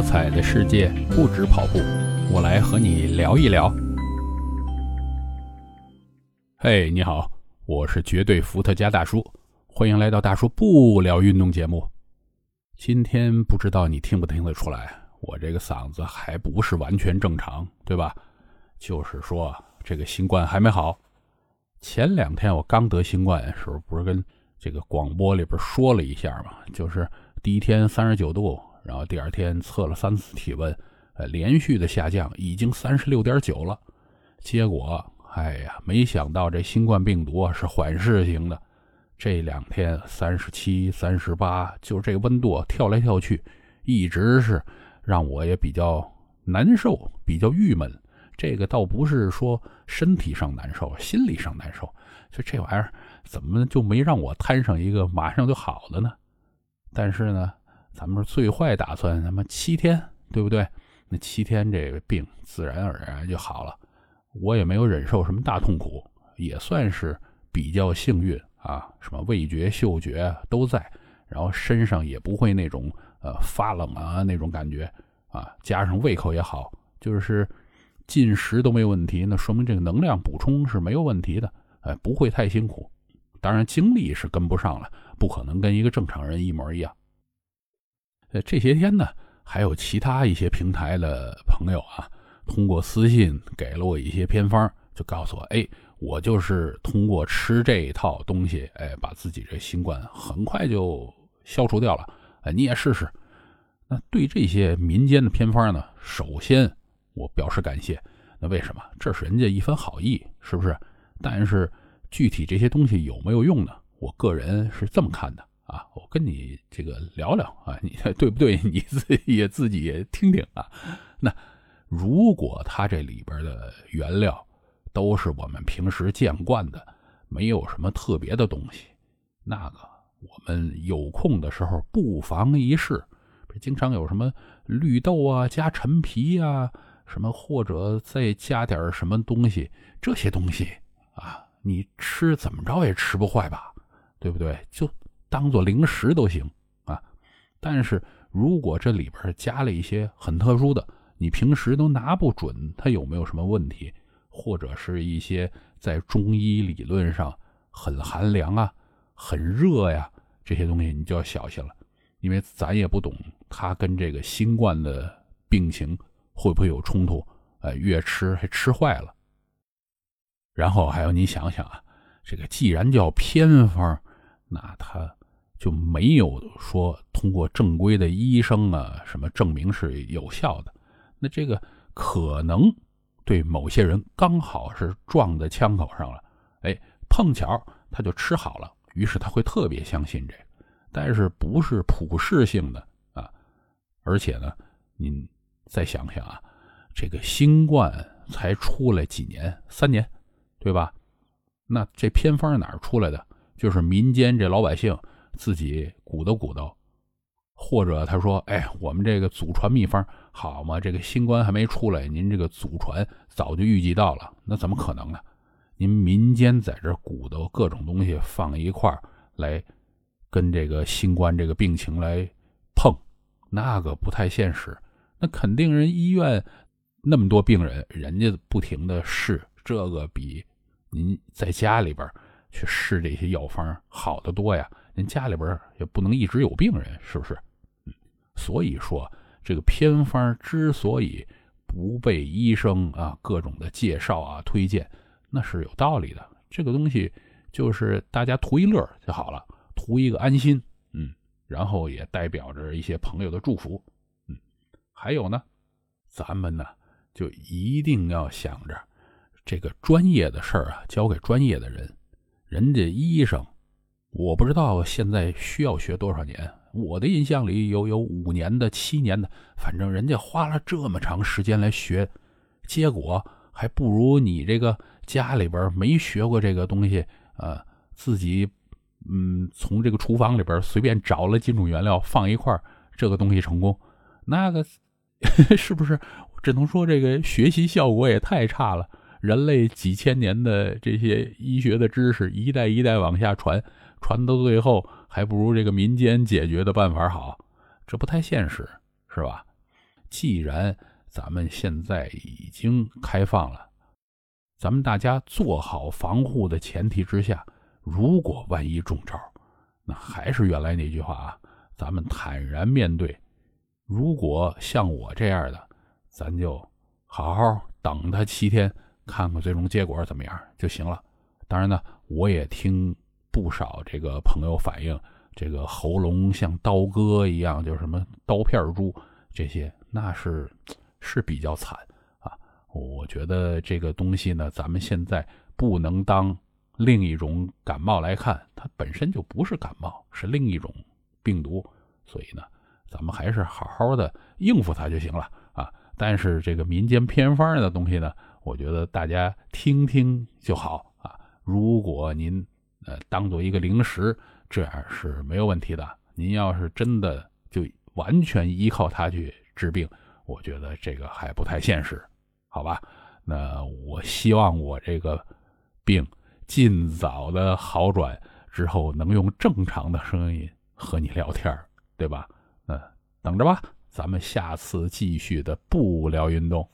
多彩的世界不止跑步，我来和你聊一聊。嘿，你好，我是绝对伏特加大叔，欢迎来到大叔不聊运动节目。今天不知道你听不听得出来，我这个嗓子还不是完全正常，对吧？就是说这个新冠还没好。前两天我刚得新冠的时候，不是跟这个广播里边说了一下嘛？就是第一天三十九度。然后第二天测了三次体温，呃，连续的下降，已经三十六点九了。结果，哎呀，没想到这新冠病毒啊是缓释型的，这两天三十七、三十八，就这温度跳来跳去，一直是让我也比较难受，比较郁闷。这个倒不是说身体上难受，心理上难受。就这玩意儿，怎么就没让我摊上一个马上就好的呢？但是呢。咱们最坏打算，他妈七天，对不对？那七天这个病自然而然就好了。我也没有忍受什么大痛苦，也算是比较幸运啊。什么味觉、嗅觉都在，然后身上也不会那种呃发冷啊那种感觉啊。加上胃口也好，就是进食都没问题，那说明这个能量补充是没有问题的，哎，不会太辛苦。当然精力是跟不上了，不可能跟一个正常人一模一样。呃，这些天呢，还有其他一些平台的朋友啊，通过私信给了我一些偏方，就告诉我，哎，我就是通过吃这一套东西，哎，把自己这新冠很快就消除掉了。哎，你也试试。那对这些民间的偏方呢，首先我表示感谢。那为什么？这是人家一番好意，是不是？但是具体这些东西有没有用呢？我个人是这么看的。啊，我跟你这个聊聊啊，你对不对？你自己也自己也听听啊。那如果它这里边的原料都是我们平时见惯的，没有什么特别的东西，那个我们有空的时候不妨一试。经常有什么绿豆啊，加陈皮啊，什么或者再加点什么东西，这些东西啊，你吃怎么着也吃不坏吧？对不对？就。当做零食都行啊，但是如果这里边加了一些很特殊的，你平时都拿不准它有没有什么问题，或者是一些在中医理论上很寒凉啊、很热呀这些东西，你就要小心了，因为咱也不懂它跟这个新冠的病情会不会有冲突，呃，越吃还吃坏了。然后还有你想想啊，这个既然叫偏方，那它。就没有说通过正规的医生啊什么证明是有效的，那这个可能对某些人刚好是撞在枪口上了，哎，碰巧他就吃好了，于是他会特别相信这个，但是不是普适性的啊？而且呢，您再想想啊，这个新冠才出来几年，三年，对吧？那这偏方哪儿出来的？就是民间这老百姓。自己鼓捣鼓捣，或者他说：“哎，我们这个祖传秘方好吗？这个新冠还没出来，您这个祖传早就预计到了，那怎么可能呢？您民间在这鼓捣各种东西放一块来，跟这个新冠这个病情来碰，那个不太现实。那肯定人医院那么多病人，人家不停的试，这个比您在家里边去试这些药方好得多呀。”家里边也不能一直有病人，是不是？嗯，所以说这个偏方之所以不被医生啊各种的介绍啊推荐，那是有道理的。这个东西就是大家图一乐就好了，图一个安心，嗯，然后也代表着一些朋友的祝福，嗯，还有呢，咱们呢就一定要想着这个专业的事儿啊交给专业的人，人家医生。我不知道现在需要学多少年，我的印象里有有五年的、七年的，反正人家花了这么长时间来学，结果还不如你这个家里边没学过这个东西，呃，自己嗯从这个厨房里边随便找了几种原料放一块这个东西成功，那个是不是只能说这个学习效果也太差了？人类几千年的这些医学的知识一代一代往下传。传到最后还不如这个民间解决的办法好，这不太现实，是吧？既然咱们现在已经开放了，咱们大家做好防护的前提之下，如果万一中招，那还是原来那句话啊，咱们坦然面对。如果像我这样的，咱就好好等他七天，看看最终结果怎么样就行了。当然呢，我也听不少这个朋友反映，这个喉咙像刀割一样，就是什么刀片儿猪这些，那是是比较惨啊。我觉得这个东西呢，咱们现在不能当另一种感冒来看，它本身就不是感冒，是另一种病毒，所以呢，咱们还是好好的应付它就行了啊。但是这个民间偏方的东西呢，我觉得大家听听就好啊。如果您呃当做一个零食，这样是没有问题的。您要是真的就完全依靠它去治病，我觉得这个还不太现实，好吧？那我希望我这个病尽早的好转之后，能用正常的声音和你聊天，对吧？嗯等着吧，咱们下次继续的不聊运动。